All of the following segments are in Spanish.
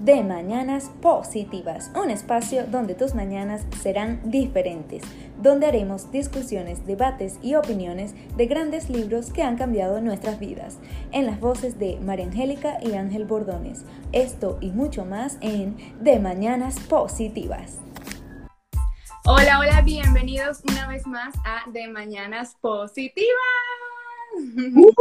de Mañanas Positivas, un espacio donde tus mañanas serán diferentes, donde haremos discusiones, debates y opiniones de grandes libros que han cambiado nuestras vidas, en las voces de María Angélica y Ángel Bordones. Esto y mucho más en De Mañanas Positivas. Hola, hola, bienvenidos una vez más a De Mañanas Positivas.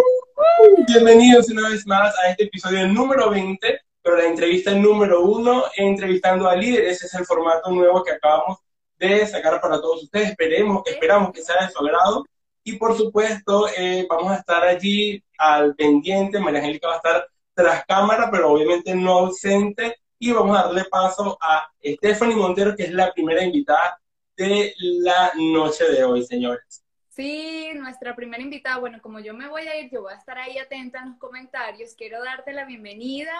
Bienvenidos una vez más a este episodio número 20 pero la entrevista número uno, entrevistando a líderes, es el formato nuevo que acabamos de sacar para todos ustedes. Esperemos, esperamos que sea de su agrado. Y por supuesto, eh, vamos a estar allí al pendiente. María Angélica va a estar tras cámara, pero obviamente no ausente. Y vamos a darle paso a Stephanie Montero, que es la primera invitada de la noche de hoy, señores. Sí, nuestra primera invitada. Bueno, como yo me voy a ir, yo voy a estar ahí atenta en los comentarios. Quiero darte la bienvenida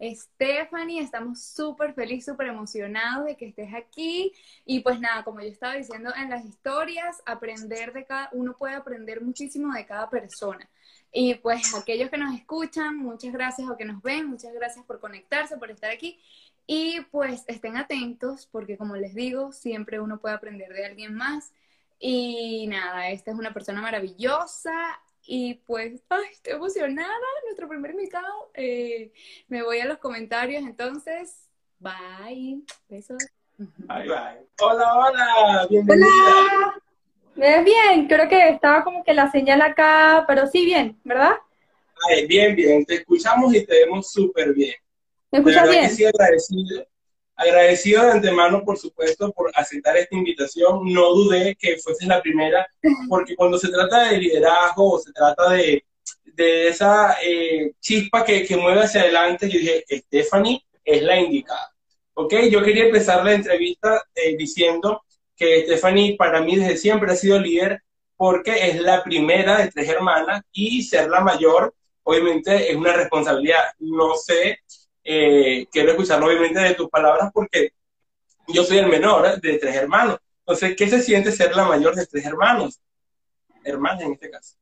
Stephanie, estamos súper felices, súper emocionados de que estés aquí. Y pues nada, como yo estaba diciendo en las historias, aprender de cada, uno puede aprender muchísimo de cada persona. Y pues aquellos que nos escuchan, muchas gracias o que nos ven, muchas gracias por conectarse, por estar aquí. Y pues estén atentos porque como les digo, siempre uno puede aprender de alguien más. Y nada, esta es una persona maravillosa, y pues, ay, estoy emocionada, nuestro primer invitado. Eh, me voy a los comentarios, entonces, bye. Besos. Bye, bye. Hola, hola, bienvenida. Hola. ¿Me ves bien? Creo que estaba como que la señal acá, pero sí bien, ¿verdad? Ay, bien, bien, te escuchamos y te vemos súper bien. ¿Me escuchas bien? sí, agradecido, agradecido de antemano, por supuesto, por aceptar esta invitación. No dudé que fuese la primera, porque cuando se trata de liderazgo o se trata de, de esa eh, chispa que, que, mueve hacia adelante, yo dije, Stephanie es la indicada. ¿Ok? Yo quería empezar la entrevista eh, diciendo que Stephanie para mí desde siempre ha sido líder porque es la primera de tres hermanas y ser la mayor, obviamente, es una responsabilidad. No sé eh, quiero escucharlo obviamente de tus palabras porque yo soy el menor de tres hermanos. Entonces, ¿qué se siente ser la mayor de tres hermanos? Hermanas en este caso.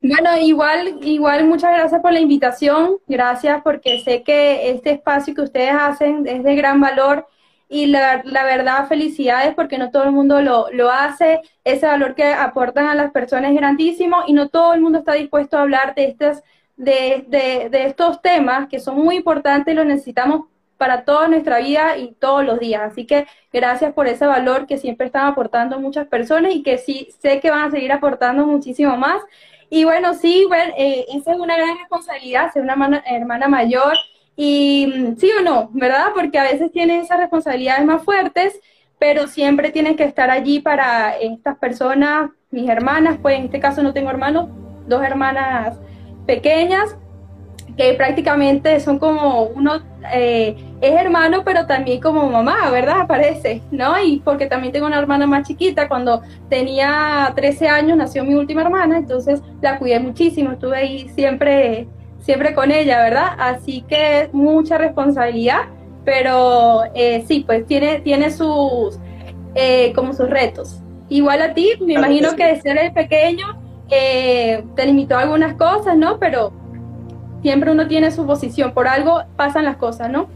Bueno, igual, igual muchas gracias por la invitación, gracias porque sé que este espacio que ustedes hacen es de gran valor y la, la verdad felicidades porque no todo el mundo lo, lo, hace, ese valor que aportan a las personas es grandísimo y no todo el mundo está dispuesto a hablar de estas de, de, estos temas que son muy importantes y los necesitamos para toda nuestra vida y todos los días. Así que gracias por ese valor que siempre están aportando muchas personas y que sí sé que van a seguir aportando muchísimo más. Y bueno, sí, bueno, eh, esa es una gran responsabilidad, ser una hermana mayor. Y mm, sí o no, ¿verdad? Porque a veces tienen esas responsabilidades más fuertes, pero siempre tienen que estar allí para estas personas, mis hermanas, pues en este caso no tengo hermanos, dos hermanas pequeñas, que prácticamente son como uno eh, es hermano, pero también como mamá, ¿verdad? Parece, ¿no? Y porque también tengo una hermana más chiquita, cuando tenía 13 años nació mi última hermana, entonces la cuidé muchísimo, estuve ahí siempre, siempre con ella, ¿verdad? Así que mucha responsabilidad, pero eh, sí, pues tiene, tiene sus, eh, como sus retos. Igual a ti, me imagino que de ser el pequeño, te limitó algunas cosas, ¿no? Pero siempre uno tiene su posición, por algo pasan las cosas, ¿no?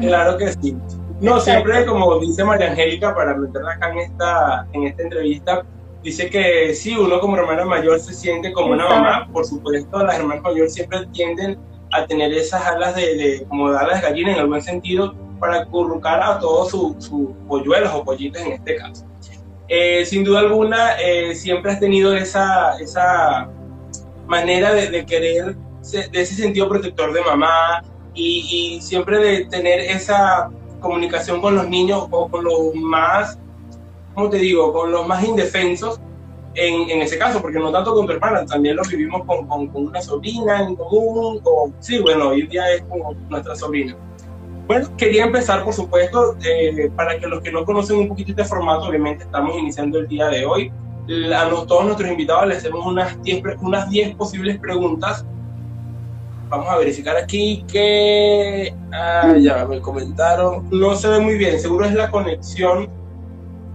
Claro que sí. No, siempre como dice María Angélica, para meterla acá en esta, en esta entrevista, dice que sí, uno como hermana mayor se siente como una mamá, por supuesto, las hermanas mayores siempre tienden a tener esas alas de, de como dar las gallinas en algún sentido para currucar a todos sus polluelos o pollitos en este caso. Eh, sin duda alguna, eh, siempre has tenido esa, esa manera de, querer, de ese sentido protector de mamá y, siempre de tener esa comunicación con los niños o con los más, ¿cómo te digo?, con los más indefensos en, ese caso, porque no tanto con tu hermana, también lo vivimos con, con, una sobrina en común, o, sí, bueno, hoy día es con nuestra sobrina. Bueno, quería empezar, por supuesto, eh, para que los que no conocen un poquito este formato, obviamente estamos iniciando el día de hoy. A todos nuestros invitados les hacemos unas 10 unas posibles preguntas. Vamos a verificar aquí que... Ah, ya me comentaron. No se ve muy bien, seguro es la conexión,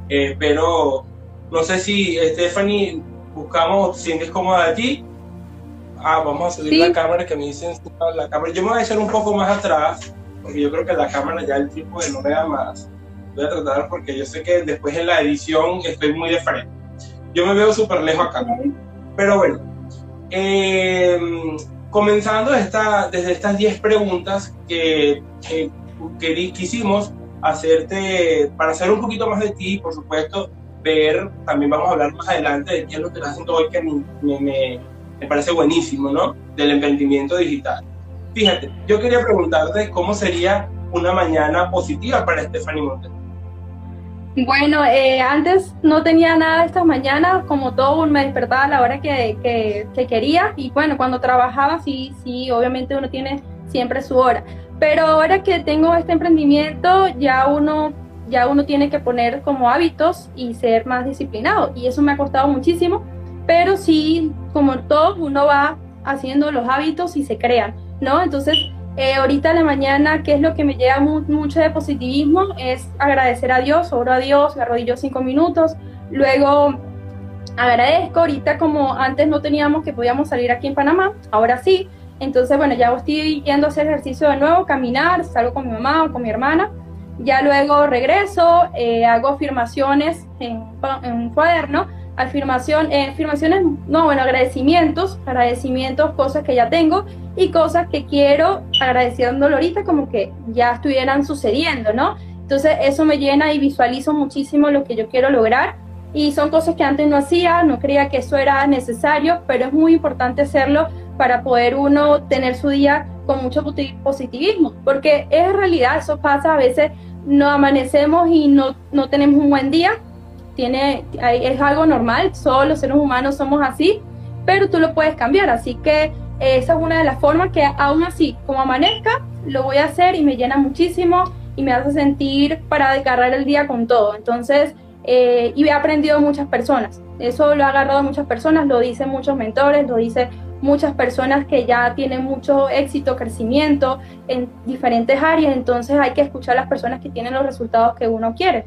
eh, pero no sé si Stephanie buscamos, sientes cómoda aquí. Ah, vamos a subir la cámara que me dicen la cámara. Yo me voy a echar un poco más atrás, porque yo creo que la cámara ya el tipo de no me da más. Voy a tratar porque yo sé que después en la edición estoy muy de frente. Yo me veo súper lejos acá. Pero bueno, eh, comenzando esta, desde estas 10 preguntas que, que, que, quisimos hacerte para saber un poquito más de ti, por supuesto, ver, también vamos a hablar más adelante de qué es lo que estás haciendo hoy, que me, me, me parece buenísimo, ¿no? Del emprendimiento digital. Fíjate, yo quería preguntarte cómo sería una mañana positiva para Stephanie Montes. Bueno, eh, antes no tenía nada estas mañanas, como todo, me despertaba a la hora que, que, quería. Y bueno, cuando trabajaba sí, sí, obviamente uno tiene siempre su hora. Pero ahora que tengo este emprendimiento, ya uno, ya uno tiene que poner como hábitos y ser más disciplinado. Y eso me ha costado muchísimo, pero sí, como todo, uno va haciendo los hábitos y se crean, ¿no? Entonces, eh, ahorita en la mañana, ¿qué es lo que me lleva mucho de positivismo? Es agradecer a Dios, oro a Dios, me arrodillo cinco minutos, luego agradezco, ahorita como antes no teníamos que podíamos salir aquí en Panamá, ahora sí, entonces bueno, ya estoy yendo a hacer ejercicio de nuevo, caminar, salgo con mi mamá o con mi hermana, ya luego regreso, eh, hago afirmaciones en, en un cuaderno, afirmación, eh, afirmaciones, no, bueno, agradecimientos, agradecimientos, cosas que ya tengo y cosas que quiero agradeciéndolo ahorita como que ya estuvieran sucediendo, ¿no? Entonces eso me llena y visualizo muchísimo lo que yo quiero lograr y son cosas que antes no hacía, no creía que eso era necesario, pero es muy importante hacerlo para poder uno tener su día con mucho positivismo, porque es realidad, eso pasa, a veces no amanecemos y no, no tenemos un buen día, tiene, es algo normal, todos los seres humanos somos así, pero tú lo puedes cambiar, así que esa es una de las formas que aún así, como amanezca, lo voy a hacer y me llena muchísimo y me hace sentir para descargar el día con todo. Entonces, eh, y he aprendido muchas personas. Eso lo ha agarrado muchas personas, lo dicen muchos mentores, lo dicen muchas personas que ya tienen mucho éxito, crecimiento en diferentes áreas. Entonces hay que escuchar a las personas que tienen los resultados que uno quiere.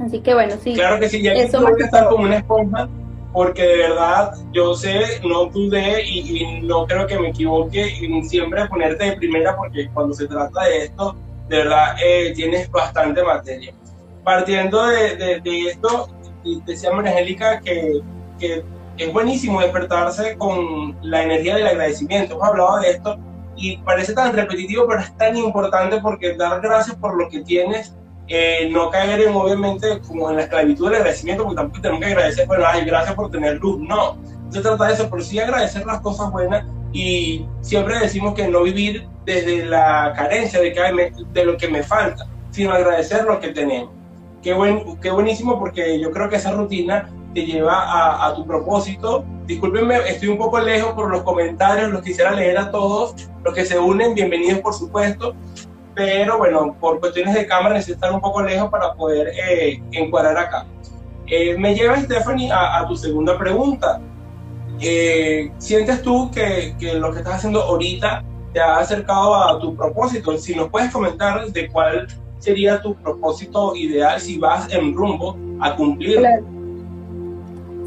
Así que bueno, sí. Claro que sí, ya eso que estar como una esponja, porque de verdad yo sé, no dudé y, no creo que me equivoque en siempre ponerte de primera, porque cuando se trata de esto, de verdad eh, tienes bastante materia. Partiendo de, de, esto, decía María Angélica que, que es buenísimo despertarse con la energía del agradecimiento. Hemos hablado de esto y parece tan repetitivo, pero es tan importante porque dar gracias por lo que tienes eh, no caer en, obviamente, como en la esclavitud del agradecimiento, porque tampoco tenemos que agradecer, bueno, ay, gracias por tener luz, no. Se trata de eso, pero sí agradecer las cosas buenas y siempre decimos que no vivir desde la carencia de lo que me falta, sino agradecer lo que tenemos. Qué, buen, qué buenísimo porque yo creo que esa rutina te lleva a, a, tu propósito. Discúlpenme, estoy un poco lejos por los comentarios, los quisiera leer a todos, los que se unen, bienvenidos por supuesto, pero bueno, por cuestiones de cámara necesito estar un poco lejos para poder eh, encuadrar acá. Eh, me lleva, Stephanie, a, tu segunda pregunta. Eh, ¿Sientes tú que, que, lo que estás haciendo ahorita te ha acercado a tu propósito? Si nos puedes comentar de cuál sería tu propósito ideal si vas en rumbo a cumplirlo.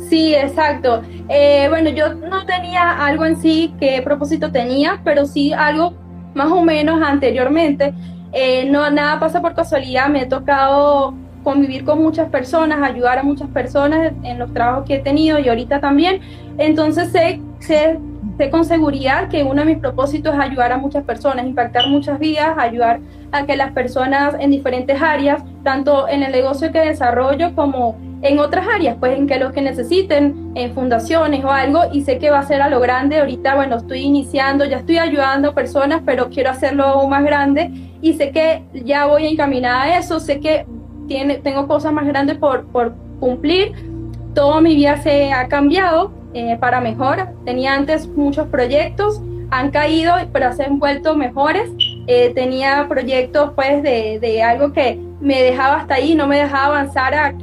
Sí, exacto. Eh, bueno, yo no tenía algo en sí que propósito tenía, pero sí algo más o menos anteriormente. Eh, no, nada pasa por casualidad, me he tocado convivir con muchas personas, ayudar a muchas personas en los trabajos que he tenido y ahorita también. Entonces sé, sé, sé con seguridad que uno de mis propósitos es ayudar a muchas personas, impactar muchas vidas, ayudar a que las personas en diferentes áreas, tanto en el negocio que desarrollo como en otras áreas, pues en que los que necesiten, en fundaciones o algo, y sé que va a ser a lo grande. Ahorita, bueno, estoy iniciando, ya estoy ayudando a personas, pero quiero hacerlo aún más grande y sé que ya voy encaminada a eso, sé que tiene, tengo cosas más grandes por, por cumplir. Toda mi vida se ha cambiado eh, para mejor. Tenía antes muchos proyectos, han caído, pero se han vuelto mejores. Eh, tenía proyectos pues de, de algo que me dejaba hasta ahí, no me dejaba avanzar a,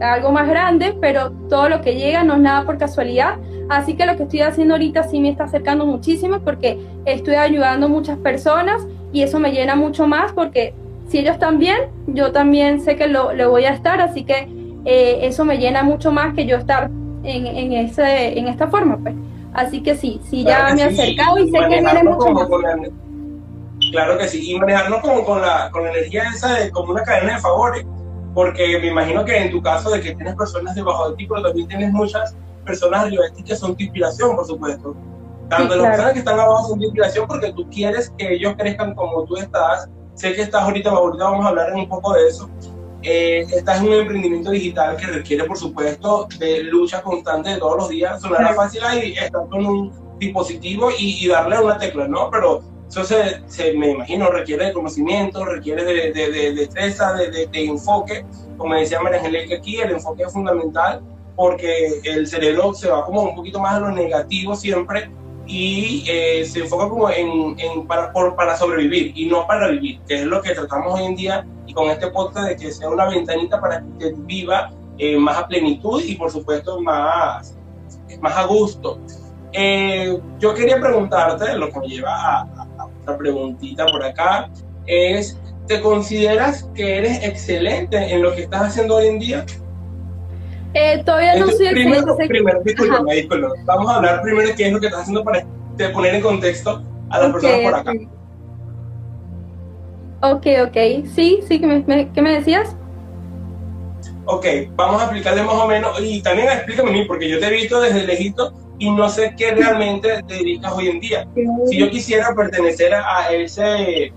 algo más grande, pero todo lo que llega no es nada por casualidad. Así que lo que estoy haciendo ahorita sí me está acercando muchísimo porque estoy ayudando a muchas personas y eso me llena mucho más porque si ellos están bien, yo también sé que lo, voy a estar, así que eh, eso me llena mucho más que yo estar en, ese, en esta forma. Pues. Así que sí, sí, ya me he acercado y, sé que viene mucho más. Claro que sí, y manejarnos como con la, con la energía esa de como una cadena de favores, porque me imagino que en tu caso de que tienes personas debajo de ti, pero también tienes muchas personas arriba de ti que son tu inspiración, por supuesto. Tanto las personas que están abajo son tu inspiración porque tú quieres que ellos crezcan como tú estás. Sé que estás ahorita, ahorita vamos a hablar un poco de eso. Eh, estás en un emprendimiento digital que requiere, por supuesto, de lucha constante de todos los días. Sonará fácil ahí estar con un dispositivo y, darle a una tecla, ¿no? Pero eso se, se, me imagino, requiere de conocimiento, requiere de, de, de destreza, de, de, enfoque. Como decía María Angélica aquí, el enfoque es fundamental porque el cerebro se va como un poquito más a lo negativo siempre y eh, se enfoca como en, en para, por, para sobrevivir y no para vivir, que es lo que tratamos hoy en día y con este podcast de que sea una ventanita para que usted viva eh, más a plenitud y por supuesto más, más a gusto. Eh, yo quería preguntarte, lo que me lleva a, otra preguntita por acá, es, ¿te consideras que eres excelente en lo que estás haciendo hoy en día? Eh, todavía no soy primero, primero, disculpa, disculpa, Vamos a hablar primero de qué es lo que estás haciendo para poner en contexto a las personas por acá. Ok, ok. Sí, sí, ¿qué me, qué me decías? Ok, vamos a explicarle más o menos, y también explícame a mí, porque yo te he visto desde lejito y no sé qué realmente te dedicas hoy en día. Si yo quisiera pertenecer a ese,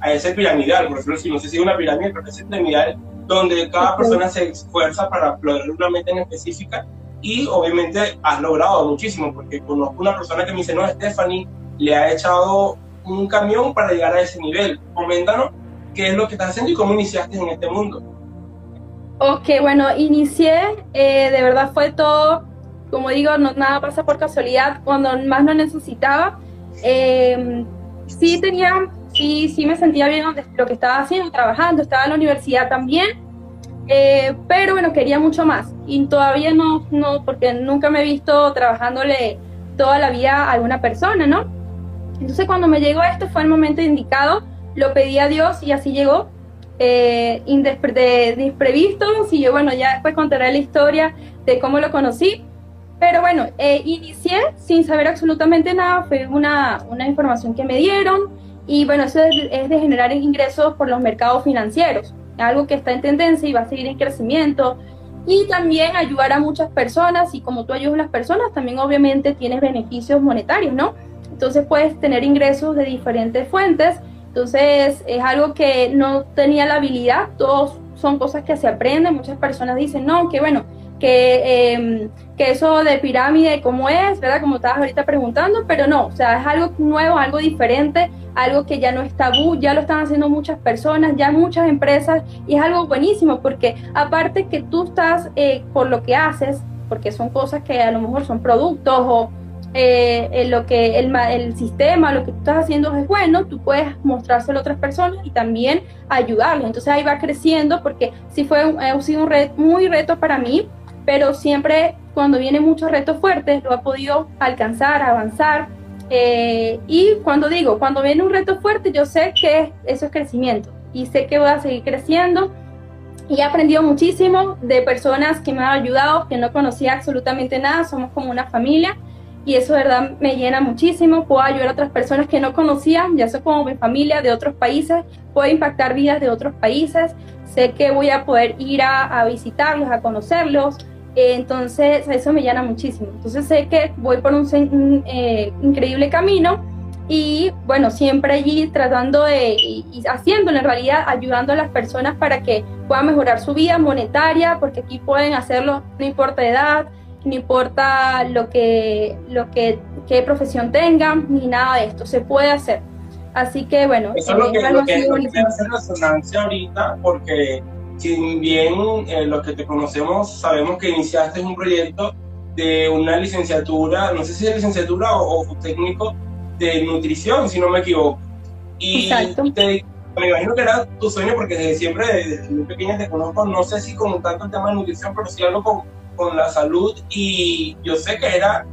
a ese piramidal, por ejemplo, si no sé si es una pirámide, pero ese piramidal donde cada persona se esfuerza para lograr una meta en específica y obviamente has logrado muchísimo, porque conozco una persona que me dice, no, Stephanie le ha echado un camión para llegar a ese nivel. Coméntanos qué es lo que estás haciendo y cómo iniciaste en este mundo. Ok, bueno, inicié, eh, de verdad fue todo, como digo, no, nada pasa por casualidad, cuando más lo necesitaba. Eh, sí tenía sí, sí me sentía bien lo que estaba haciendo, trabajando, estaba en la universidad también, eh, pero bueno, quería mucho más y todavía no, no, porque nunca me he visto trabajándole toda la vida a alguna persona, ¿no? Entonces cuando me llegó esto fue el momento indicado, lo pedí a Dios y así llegó, eh, de, imprevisto, y yo bueno, ya después contaré la historia de cómo lo conocí, pero bueno, eh, inicié sin saber absolutamente nada, fue una, una información que me dieron, y bueno, eso es, de generar ingresos por los mercados financieros, algo que está en tendencia y va a seguir en crecimiento. Y también ayudar a muchas personas y como tú ayudas a las personas, también obviamente tienes beneficios monetarios, ¿no? Entonces puedes tener ingresos de diferentes fuentes. Entonces es algo que no tenía la habilidad, todos son cosas que se aprenden. Muchas personas dicen, no, que bueno, que, em, que eso de pirámide, ¿cómo es? ¿Verdad? Como estabas ahorita preguntando, pero no, o sea, es algo nuevo, algo diferente algo que ya no es tabú, ya lo están haciendo muchas personas, ya muchas empresas, y es algo buenísimo porque aparte que tú estás eh, por lo que haces, porque son cosas que a lo mejor son productos o eh, lo que el, el, sistema, lo que tú estás haciendo es bueno, tú puedes mostrárselo a otras personas y también ayudarlos. Entonces ahí va creciendo porque sí fue ha sido un reto, muy reto para mí, pero siempre cuando vienen muchos retos fuertes lo ha podido alcanzar, avanzar eh, y cuando digo, cuando viene un reto fuerte, yo sé que eso es crecimiento y sé que voy a seguir creciendo. Y he aprendido muchísimo de personas que me han ayudado, que no conocía absolutamente nada, somos como una familia y eso verdad me llena muchísimo. Puedo ayudar a otras personas que no conocía, ya soy como mi familia de otros países, puedo impactar vidas de otros países, sé que voy a poder ir a, a visitarlos, a conocerlos, entonces, eso me llena muchísimo. Entonces, sé que voy por un, eh, increíble camino y, bueno, siempre allí tratando de, y, haciéndolo en realidad, ayudando a las personas para que puedan mejorar su vida monetaria, porque aquí pueden hacerlo, no importa edad, no importa lo que, lo que, qué profesión tengan, ni nada de esto, se puede hacer. Así que, bueno, eso es lo que, lo que, lo que hacer resonancia ahorita, porque si bien eh, los que te conocemos sabemos que iniciaste un proyecto de una licenciatura, no sé si es licenciatura o, técnico de nutrición, si no me equivoco. Y Te, me imagino que era tu sueño porque desde siempre, desde muy pequeña te conozco, no sé si con tanto el tema de nutrición, pero sí algo con, con la salud. Y yo sé que era,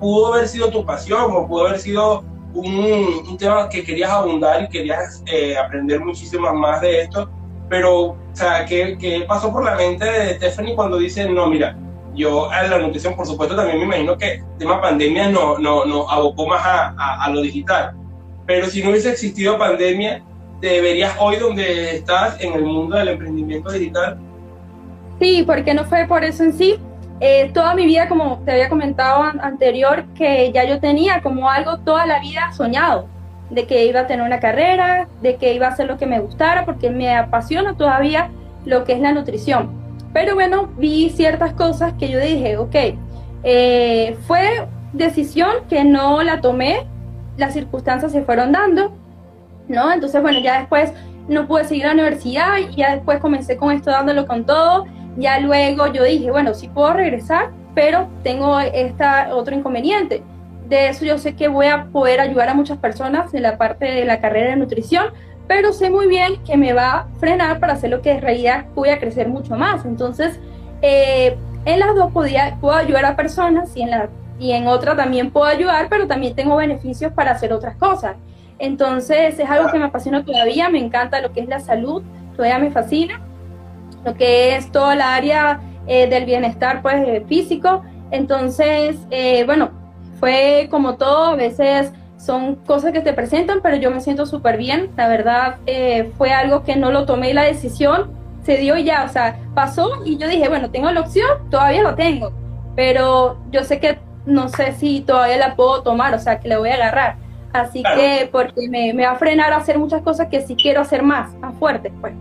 pudo haber sido tu pasión o pudo haber sido un, un tema que querías abundar y querías eh, aprender muchísimo más de esto pero, o sea, ¿qué, ¿qué, pasó por la mente de Stephanie cuando dice, no, mira, yo a la nutrición, por supuesto, también me imagino que el tema pandemia nos no, no abocó más a, a, lo digital. Pero si no hubiese existido pandemia, ¿te verías hoy donde estás en el mundo del emprendimiento digital? Sí, porque no fue por eso en sí. Eh, toda mi vida, como te había comentado anterior, que ya yo tenía como algo toda la vida soñado, de que iba a tener una carrera, de que iba a hacer lo que me gustara, porque me apasiona todavía lo que es la nutrición. Pero bueno, vi ciertas cosas que yo dije, ok, eh, fue decisión que no la tomé, las circunstancias se fueron dando, ¿no? Entonces, bueno, ya después no pude seguir a la universidad ya después comencé con esto dándolo con todo. Ya luego yo dije, bueno, sí puedo regresar, pero tengo esta otro inconveniente. De eso yo sé que voy a poder ayudar a muchas personas en la parte de la carrera de nutrición, pero sé muy bien que me va a frenar para hacer lo que en realidad voy a crecer mucho más. Entonces, eh, en las dos podía, puedo ayudar a personas y en, la, y en otra también puedo ayudar, pero también tengo beneficios para hacer otras cosas. Entonces, es algo que me apasiona todavía, me encanta lo que es la salud, todavía me fascina, lo que es toda la área eh, del bienestar pues, físico. Entonces, eh, bueno, fue como todo, a veces son cosas que te presentan, pero yo me siento súper bien. La verdad, eh, fue algo que no lo tomé la decisión, se dio ya, o sea, pasó y yo dije, bueno, tengo la opción, todavía lo tengo, pero yo sé que no sé si todavía la puedo tomar, o sea, que la voy a agarrar. Así que, porque me, me, va a frenar a hacer muchas cosas que sí quiero hacer más, más fuertes, pues.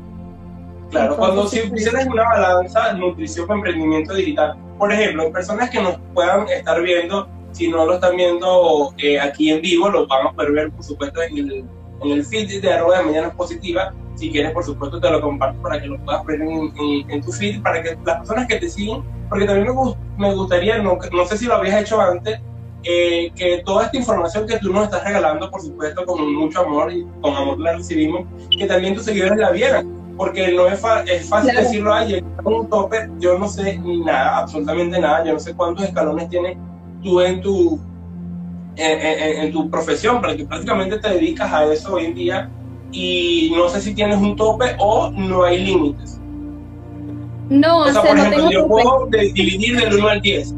Claro, cuando si pusieras una balanza nutrición con emprendimiento digital, por ejemplo, personas que nos puedan estar viendo si no lo están viendo eh, aquí en vivo, lo van a poder ver, por supuesto, en el, en el feed de arroba de Mañana Positiva. Si quieres, por supuesto, te lo comparto para que lo puedas ver en, en, tu feed, para que las personas que te siguen, porque también me, me gustaría, no, no, sé si lo habías hecho antes, eh, que toda esta información que tú nos estás regalando, por supuesto, con mucho amor y con amor la recibimos, que también tus seguidores la vieran, porque no es, es fácil decirlo, ay, un tope, yo no sé nada, absolutamente nada, yo no sé cuántos escalones tiene tú en tu, en, tu profesión, porque prácticamente te dedicas a eso hoy en día y no sé si tienes un tope o no hay límites. No, o sea, por ejemplo, yo puedo dividir del 1 al 10.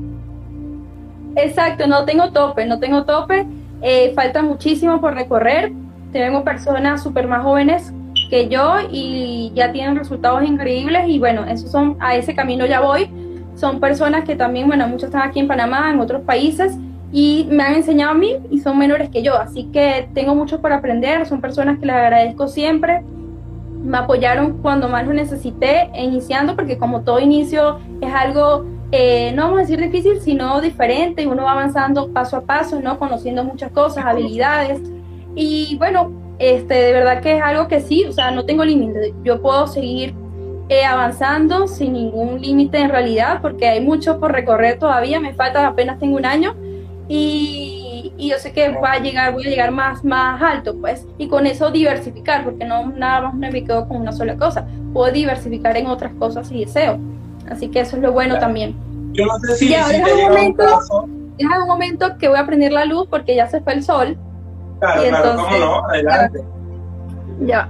Exacto, no tengo tope, no tengo tope. Eh, falta muchísimo por recorrer. Tengo personas súper más jóvenes que yo y ya tienen resultados increíbles y bueno, esos son, a ese camino ya voy son personas que también, bueno, muchos están aquí en Panamá, en otros países, y me han enseñado a mí y son menores que yo, así que tengo mucho para aprender, son personas que les agradezco siempre, me apoyaron cuando más lo necesité iniciando, porque como todo inicio es algo, eh, no vamos a decir difícil, sino diferente, y uno va avanzando paso a paso, ¿no? Conociendo muchas cosas, habilidades, y bueno, este, de verdad que es algo que sí, o sea, no tengo límite, yo puedo seguir eh, avanzando sin ningún límite en realidad, porque hay mucho por recorrer todavía, me falta, apenas tengo un año y, y, yo sé que va a llegar, voy a llegar más, más alto, pues, y con eso diversificar, porque no nada más me quedo con una sola cosa, puedo diversificar en otras cosas si deseo, así que eso es lo bueno también. Yo no sé si, ya, deja, un momento, deja un momento que voy a prender la luz porque ya se fue el sol. Claro, y claro, entonces, cómo no, adelante. Ya.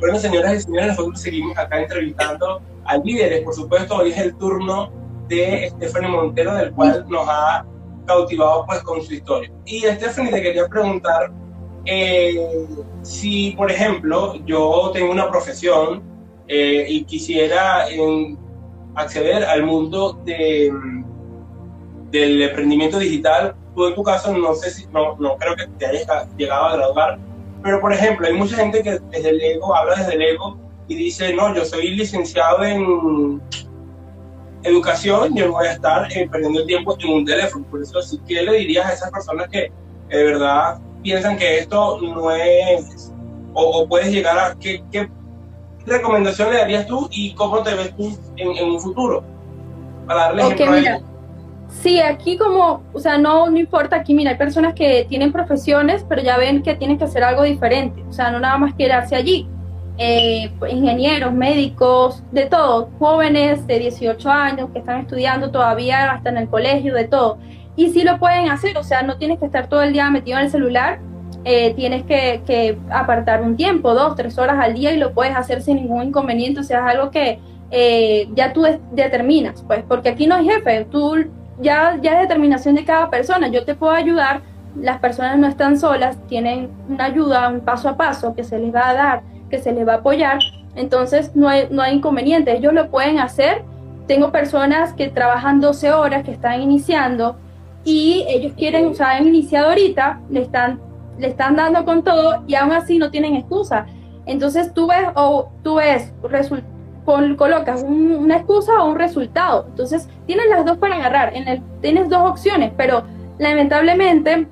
Bueno, señoras y señores, nosotros seguimos acá entrevistando a líderes. Por supuesto, hoy es el turno de Stephanie Montero, del cual nos ha cautivado pues con su historia. Y Stephanie, te quería preguntar eh, si, por ejemplo, yo tengo una profesión eh, y quisiera acceder al mundo de, del emprendimiento digital, tú en tu caso no sé si, no, no creo que te hayas llegado a graduar, pero, por ejemplo, hay mucha gente que desde el ego habla desde el ego y dice, no, yo soy licenciado en educación, yo no voy a estar eh, perdiendo el tiempo en un teléfono. Por eso, sí ¿qué le dirías a esas personas que de verdad piensan que esto no es, o, puedes llegar a, ¿qué, ¿qué, recomendación le darías tú y cómo te ves tú en, un futuro? Para darle ejemplo a Sí, aquí como, o sea, no, no importa, aquí mira, hay personas que tienen profesiones, pero ya ven que tienen que hacer algo diferente, o sea, no nada más quedarse allí. Eh, pues, ingenieros, médicos, de todo, jóvenes de 18 años que están estudiando todavía hasta en el colegio, de todo. Y sí lo pueden hacer, o sea, no tienes que estar todo el día metido en el celular, eh, tienes que, que, apartar un tiempo, dos, tres horas al día y lo puedes hacer sin ningún inconveniente, o sea, es algo que, eh, ya tú determinas, pues, porque aquí no hay jefe, tú ya, ya es determinación de cada persona, yo te puedo ayudar, las personas no están solas, tienen una ayuda, un paso a paso que se les va a dar, que se les va a apoyar, entonces no hay, no hay inconveniente, ellos lo pueden hacer. Tengo personas que trabajan 12 horas, que están iniciando y ellos quieren, o sea, han iniciado ahorita, le están, le están dando con todo y aún así no tienen excusa. Entonces tú ves o tú ves, colocas una excusa o un resultado. Entonces tienes las dos para agarrar, en el, tienes dos opciones, pero lamentablemente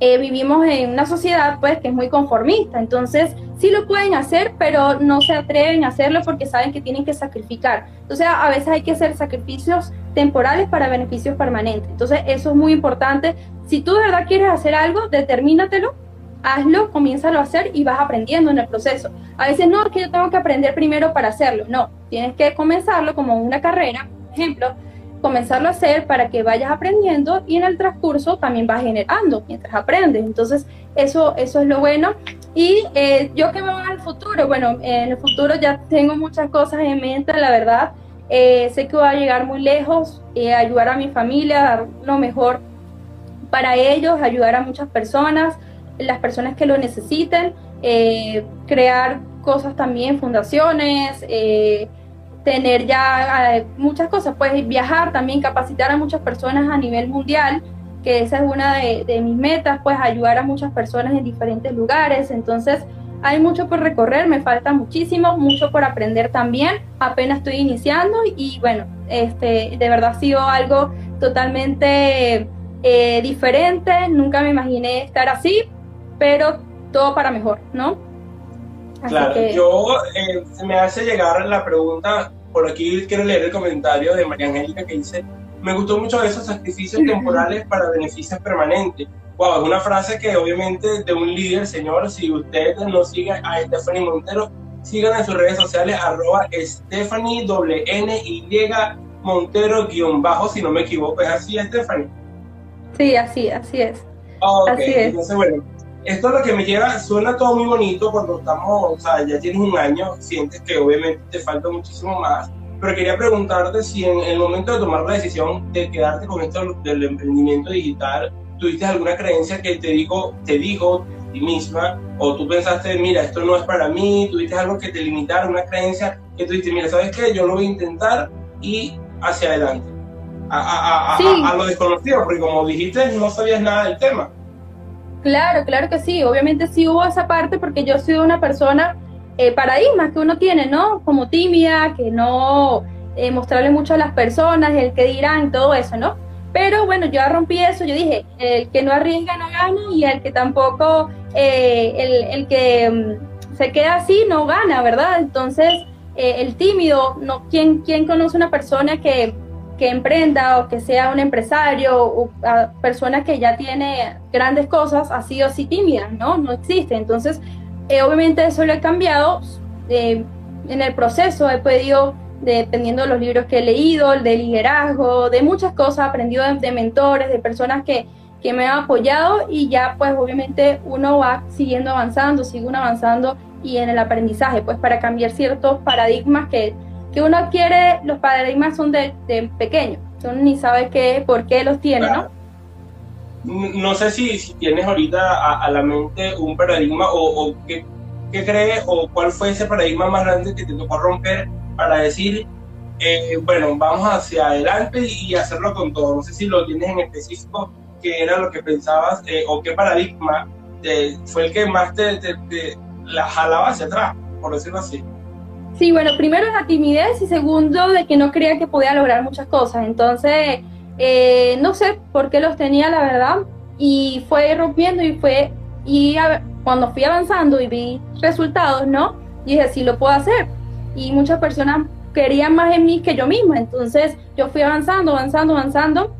eh, vivimos en una sociedad pues que es muy conformista, entonces sí lo pueden hacer, pero no se atreven a hacerlo porque saben que tienen que sacrificar. Entonces a veces hay que hacer sacrificios temporales para beneficios permanentes. Entonces eso es muy importante. Si tú de verdad quieres hacer algo, determínatelo, hazlo, comiénzalo a hacer y vas aprendiendo en el proceso. A veces no, es que yo tengo que aprender primero para hacerlo. No, tienes que comenzarlo como una carrera, por ejemplo, comenzarlo a hacer para que vayas aprendiendo y en el transcurso también vas generando mientras aprendes. Entonces, eso, eso es lo bueno. Y eh, yo que veo al futuro, bueno, en el futuro ya tengo muchas cosas en mente, la verdad. Eh, sé que voy a llegar muy lejos, eh, ayudar a mi familia, dar lo mejor para ellos, ayudar a muchas personas, las personas que lo necesiten, crear cosas también, fundaciones, tener ya eh, muchas cosas, pues viajar también, capacitar a muchas personas a nivel mundial, que esa es una de, mis metas, pues ayudar a muchas personas en diferentes lugares. Entonces, hay mucho por recorrer, me falta muchísimo, mucho por aprender también. Apenas estoy iniciando y bueno, este, de verdad ha sido algo totalmente eh, diferente. Nunca me imaginé estar así, pero todo para mejor, ¿no? claro, yo eh, se me hace llegar la pregunta, por aquí quiero leer el comentario de María Angélica que dice, me gustó mucho esos sacrificios temporales para beneficios permanentes. Wow, es una frase que obviamente de un líder, señor, si usted no sigue a Stephanie Montero, sigan en sus redes sociales arroba Stephanie N Y Montero guion bajo, si no me equivoco, ¿es así Stephanie? Sí, así, así es. así es. entonces bueno, esto es lo que me lleva, suena todo muy bonito cuando estamos, o sea, ya tienes un año, sientes que obviamente te falta muchísimo más, pero quería preguntarte si en el momento de tomar la decisión de quedarte con esto del emprendimiento digital, tuviste alguna creencia que te dijo, te dijo a ti misma, o tú pensaste, mira, esto no es para mí, tuviste algo que te limitara, una creencia que tú dijiste, mira, ¿sabes qué? Yo lo voy a intentar y hacia adelante. A, a, a lo desconocido, porque como dijiste, no sabías nada del tema. Claro, claro que sí. Obviamente sí hubo esa parte porque yo soy una persona, eh, paradigmas que uno tiene, ¿no? Como tímida, que no eh, mostrarle mucho a las personas, el que dirán, todo eso, ¿no? Pero bueno, yo rompí eso, yo dije, el que no arriesga no gana y el que tampoco, eh, el, el, que mm, se queda así no gana, ¿verdad? Entonces, eh, el tímido, no, ¿quién, ¿quién conoce una persona que que emprenda o que sea un empresario o a persona que ya tiene grandes cosas ha sido así tímida, ¿no? No existe. Entonces, eh, obviamente eso lo he cambiado. Eh, en el proceso he podido, dependiendo de los libros que he leído, de liderazgo, de muchas cosas, aprendido de, de mentores, de personas que, que me han apoyado y ya pues obviamente uno va siguiendo avanzando, sigue avanzando y en el aprendizaje, pues para cambiar ciertos paradigmas que que uno adquiere, los paradigmas son de, de pequeño, uno ni sabe qué, por qué los tiene, ¿no? No sé si, tienes ahorita a, la mente un paradigma o, qué, crees o cuál fue ese paradigma más grande que te tocó romper para decir, eh, bueno, vamos hacia adelante y hacerlo con todo. No sé si lo tienes en específico, qué era lo que pensabas eh, o qué paradigma fue el que más te la jalaba hacia atrás, por decirlo así. Sí, bueno, primero la timidez y segundo de que no creía que podía lograr muchas cosas. Entonces, eh, no sé por qué los tenía, la verdad, y fue rompiendo y fue, y cuando fui avanzando y vi resultados, ¿no? Dije, sí lo puedo hacer. Y muchas personas querían más en mí que yo misma. Entonces, yo fui avanzando, avanzando, avanzando.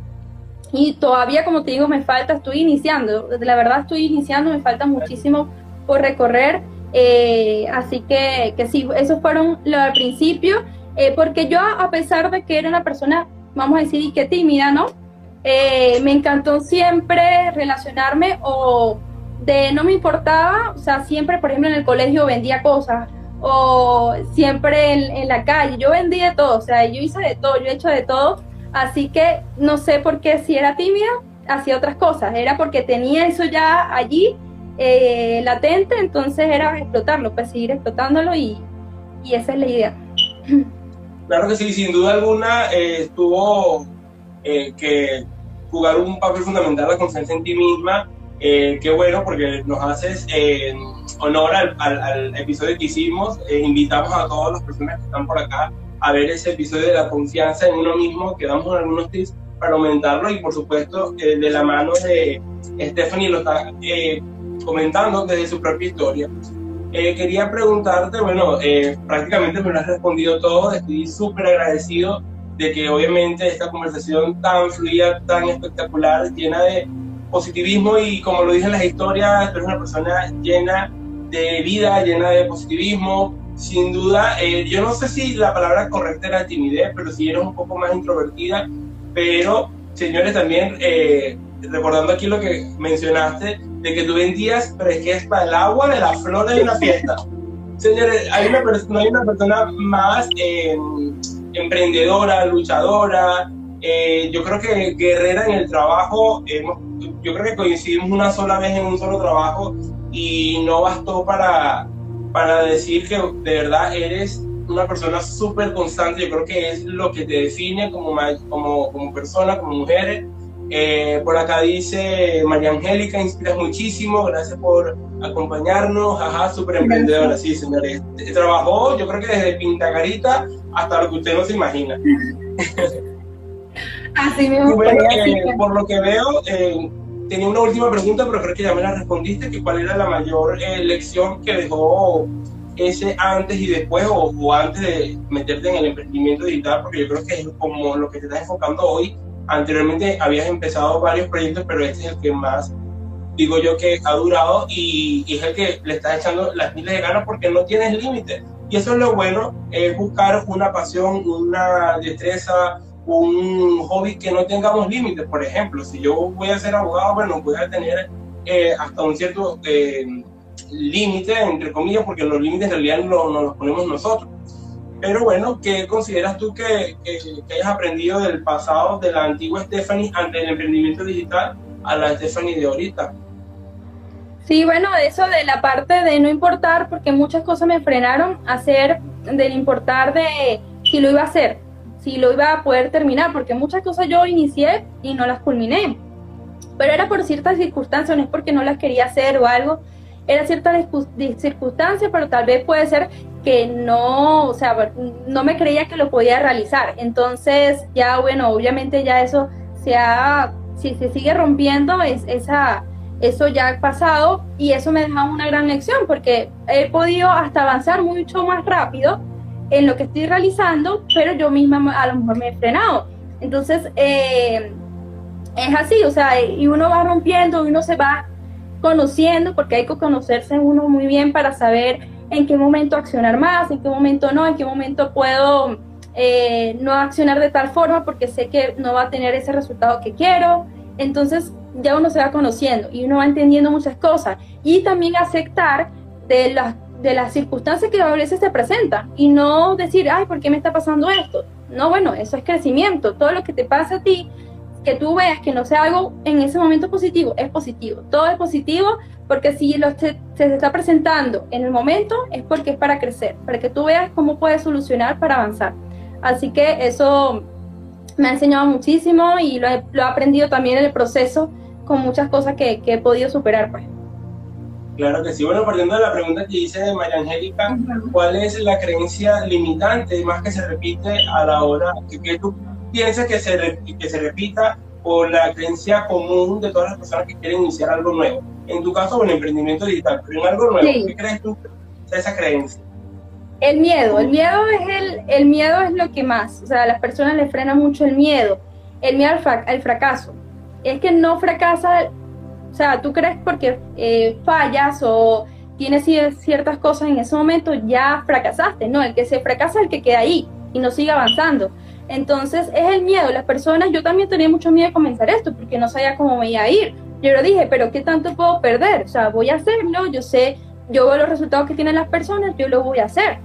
Y todavía, como te digo, me falta, estoy iniciando. La verdad, estoy iniciando, me falta muchísimo por recorrer eh, así que, que sí, esos fueron lo al principio, eh, porque yo a pesar de que era una persona, vamos a decir, que tímida, ¿no? Eh, me encantó siempre relacionarme o de no me importaba, o sea, siempre, por ejemplo, en el colegio vendía cosas o siempre en, la calle. Yo vendí de todo, o sea, yo hice de todo, yo he hecho de todo. Así que no sé por qué si era tímida, hacía otras cosas. Era porque tenía eso ya allí eh, latente, entonces era explotarlo, pues seguir explotándolo y, y esa es la idea. Claro que sí, sin duda alguna eh, estuvo eh, que jugar un papel fundamental la confianza en ti misma. Eh, qué bueno porque nos haces honor al, al, episodio que hicimos. invitamos a todas las personas que están por acá a ver ese episodio de la confianza en uno mismo, que damos algunos tips para aumentarlo y por supuesto de la mano de Stephanie lo está comentando desde su propia historia. Eh, quería preguntarte, bueno, eh, prácticamente me lo has respondido todo, estoy súper agradecido de que obviamente esta conversación tan fluida, tan espectacular, llena de positivismo y como lo dije en las historias, tú eres una persona llena de vida, llena de positivismo. Sin duda, eh, yo no sé si la palabra correcta era timidez, pero si eres un poco más introvertida, pero señores también, recordando aquí lo que mencionaste, de que tú vendías, pero es que es para el agua de la flor de una fiesta. Señores, hay una no hay una persona más eh, emprendedora, luchadora, eh, yo creo que guerrera en el trabajo, yo creo que coincidimos una sola vez en un solo trabajo y no bastó para, para decir que de verdad eres una persona súper constante, yo creo que es lo que te define como, como, como persona, como mujer, eh, por acá dice María Angélica, inspiras muchísimo, gracias por acompañarnos, ajá, súper emprendedora, sí, señores. Trabajó, yo creo que desde Pintacarita hasta lo que usted no se imagina. Así mismo. Bueno, eh, por lo que veo, eh, tenía una última pregunta, pero creo que ya me la respondiste, que cuál era la mayor lección que dejó ese antes y después o, o, antes de meterte en el emprendimiento digital, porque yo creo que es como lo que te estás enfocando hoy, anteriormente habías empezado varios proyectos, pero este es el que más, digo yo, que ha durado y, es el que le estás echando las miles de ganas porque no tienes límites. Y eso es lo bueno, es buscar una pasión, una destreza, un hobby que no tengamos límites. Por ejemplo, si yo voy a ser abogado, bueno, voy a tener eh, hasta un cierto eh, límite, entre comillas, porque los límites en realidad no, no los ponemos nosotros. Pero bueno, ¿qué consideras tú que, que, hayas aprendido del pasado de la antigua Stephanie ante el emprendimiento digital a la Stephanie de ahorita? Sí, bueno, eso de la parte de no importar, porque muchas cosas me frenaron a hacer del importar de si lo iba a hacer, si lo iba a poder terminar, porque muchas cosas yo inicié y no las culminé. Pero era por ciertas circunstancias, no es porque no las quería hacer o algo, era cierta circunstancia, pero tal vez puede ser que no, o sea, no me creía que lo podía realizar. Entonces, ya bueno, obviamente ya eso se ha, si se sigue rompiendo, es, esa, eso ya ha pasado y eso me deja una gran lección porque he podido hasta avanzar mucho más rápido en lo que estoy realizando, pero yo misma a lo mejor me he frenado. Entonces, eh, es así, o sea, y uno va rompiendo, uno se va conociendo, porque hay que conocerse uno muy bien para saber en qué momento accionar más, en qué momento no, en qué momento puedo eh, no accionar de tal forma porque sé que no va a tener ese resultado que quiero. Entonces ya uno se va conociendo y uno va entendiendo muchas cosas y también aceptar de las, de las circunstancias que a veces se presentan y no decir, ay, ¿por qué me está pasando esto? No, bueno, eso es crecimiento. Todo lo que te pasa a ti, que tú veas que no sea algo en ese momento positivo, es positivo. Todo es positivo porque si lo se, se está presentando en el momento es porque es para crecer, para que tú veas cómo puedes solucionar para avanzar. Así que eso me ha enseñado muchísimo y lo he, lo aprendido también en el proceso con muchas cosas que, que, he podido superar. Pues. Claro que sí. Bueno, partiendo de la pregunta que hice María Angélica, ¿cuál es la creencia limitante más que se repite a la hora que, que tú piensas que se, que se repita o la creencia común de todas las personas que quieren iniciar algo nuevo? en tu caso, un emprendimiento digital, pero en algo nuevo, ¿qué crees tú de esa creencia? El miedo, el miedo es el, el miedo es lo que más, o sea, a las personas les frena mucho el miedo, el miedo al, fracaso. Es que no fracasa, o sea, tú crees porque eh, fallas o tienes ciertas cosas en ese momento, ya fracasaste. No, el que se fracasa es el que queda ahí y no sigue avanzando. Entonces es el miedo. Las personas, yo también tenía mucho miedo de comenzar esto porque no sabía cómo me iba a ir. Yo lo dije, pero ¿qué tanto puedo perder? O sea, voy a hacerlo, yo sé yo veo los resultados que tienen las personas, yo lo voy a hacer,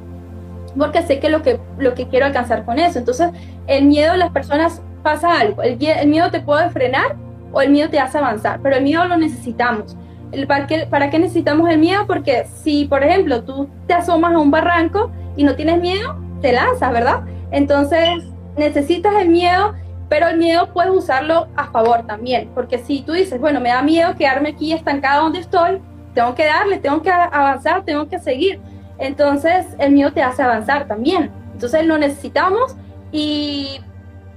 porque sé que lo que, lo que quiero alcanzar con eso. Entonces, el miedo de las personas pasa algo, el, el miedo te puede frenar o el miedo te hace avanzar, pero el miedo lo necesitamos. ¿para, qué, ¿Para qué necesitamos el miedo? Porque si, por ejemplo, tú te asomas a un barranco y no tienes miedo, te lanzas, ¿verdad? Entonces, necesitas el miedo, pero el miedo puedes usarlo a favor también, porque si tú dices, bueno, me da miedo quedarme aquí estancada donde estoy, tengo que darle, tengo que avanzar, tengo que seguir. Entonces, el miedo te hace avanzar también. Entonces, lo necesitamos y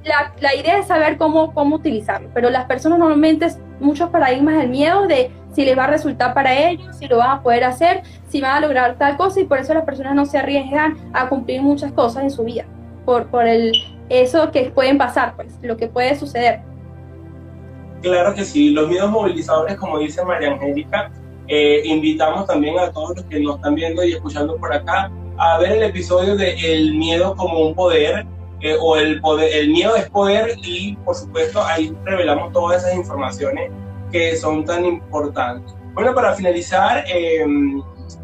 la, la, idea es saber cómo, cómo utilizarlo, pero las personas normalmente muchos paradigmas del miedo de si les va a resultar para ellos, si lo van a poder hacer, si van a lograr tal cosa y por eso las personas no se arriesgan a cumplir muchas cosas en su vida, por, por el, eso que pueden pasar, pues, lo que puede suceder. Claro que sí, los miedos movilizadores, como dice María Angélica, eh, invitamos también a todos los que nos están viendo y escuchando por acá a ver el episodio de El miedo como un poder, eh, o el, poder, el miedo es poder y por supuesto ahí revelamos todas esas informaciones que son tan importantes. Bueno, para finalizar, eh,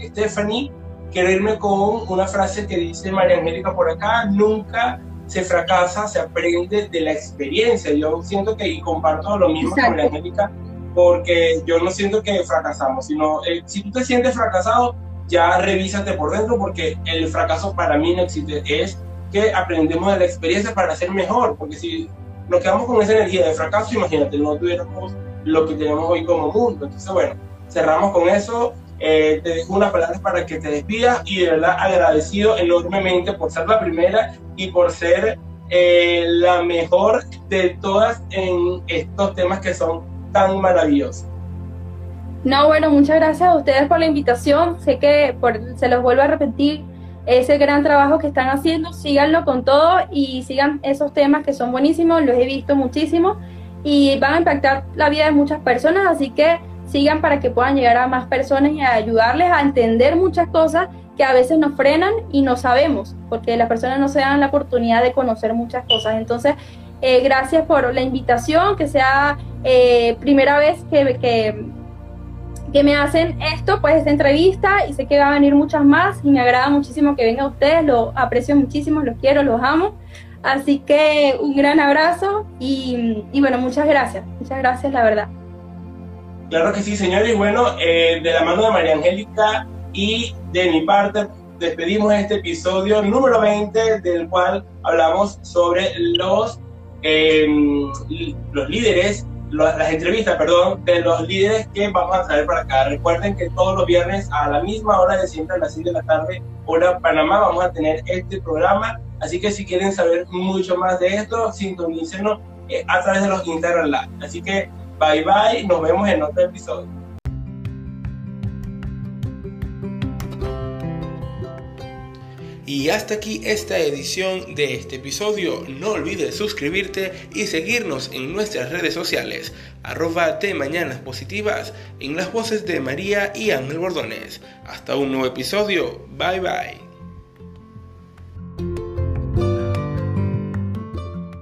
Stephanie, quiero irme con una frase que dice María Angélica por acá, nunca se fracasa, se aprende de la experiencia. Yo siento que, y comparto lo mismo con María Angélica, porque yo no siento que fracasamos, sino eh, si tú te sientes fracasado, ya revísate por dentro, porque el fracaso para mí no existe, es que aprendemos de la experiencia para ser mejor, porque si nos quedamos con esa energía de fracaso, imagínate, no tuviéramos lo que tenemos hoy como mundo. Entonces, bueno, cerramos con eso. Eh, te dejo unas palabras para que te despidas y de verdad agradecido enormemente por ser la primera y por ser eh, la mejor de todas en estos temas que son tan maravillosos. No, bueno, muchas gracias a ustedes por la invitación. Sé que por, se los vuelvo a repetir, ese gran trabajo que están haciendo, síganlo con todo y sigan esos temas que son buenísimos, los he visto muchísimo y van a impactar la vida de muchas personas, así que sigan para que puedan llegar a más personas y ayudarles a entender muchas cosas que a veces nos frenan y no sabemos, porque las personas no se dan la oportunidad de conocer muchas cosas. Entonces, eh, gracias por la invitación, que sea eh, primera vez que, que, me hacen esto, pues esta entrevista, y sé que va a venir muchas más, y me agrada muchísimo que vengan ustedes, lo aprecio muchísimo, los quiero, los amo. Así que un gran abrazo y bueno, muchas gracias, muchas gracias, la verdad. Claro que sí, señores, y bueno, eh, de la mano de María Angélica y de mi parte, despedimos este episodio número 20, del cual hablamos sobre los, eh, los líderes las entrevistas, perdón, de los líderes que vamos a traer para acá. Recuerden que todos los viernes a la misma hora de siempre, a las 6 de la tarde, hora Panamá, vamos a tener este programa. Así que si quieren saber mucho más de esto, sintonícenos eh, a través de los Instagram Live. Así que bye bye, nos vemos en otro episodio. Y hasta aquí esta edición de este episodio. No olvides suscribirte y seguirnos en nuestras redes sociales, arroba de Mañanas Positivas, en las voces de María y Ángel Bordones. Hasta un nuevo episodio. Bye bye.